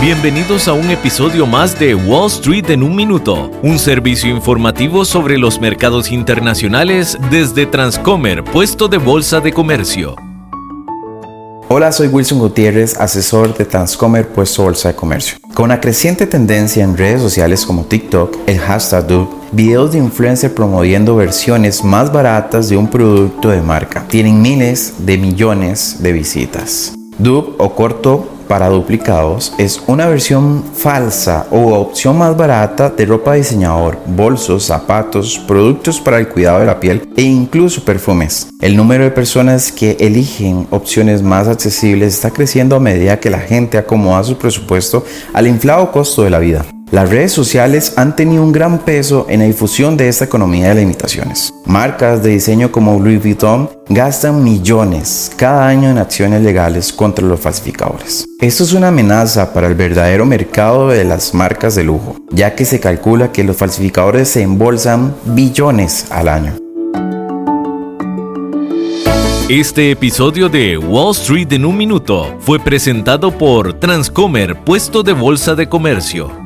Bienvenidos a un episodio más de Wall Street en un minuto, un servicio informativo sobre los mercados internacionales desde Transcomer, puesto de bolsa de comercio. Hola, soy Wilson Gutiérrez, asesor de Transcomer Puesto Bolsa de Comercio. Con la creciente tendencia en redes sociales como TikTok, el hashtag DUB, videos de influencer promoviendo versiones más baratas de un producto de marca tienen miles de millones de visitas. DUB o corto para duplicados es una versión falsa o opción más barata de ropa diseñador, bolsos, zapatos, productos para el cuidado de la piel e incluso perfumes. El número de personas que eligen opciones más accesibles está creciendo a medida que la gente acomoda su presupuesto al inflado costo de la vida. Las redes sociales han tenido un gran peso en la difusión de esta economía de limitaciones. Marcas de diseño como Louis Vuitton gastan millones cada año en acciones legales contra los falsificadores. Esto es una amenaza para el verdadero mercado de las marcas de lujo, ya que se calcula que los falsificadores se embolsan billones al año. Este episodio de Wall Street en un minuto fue presentado por Transcomer, puesto de bolsa de comercio.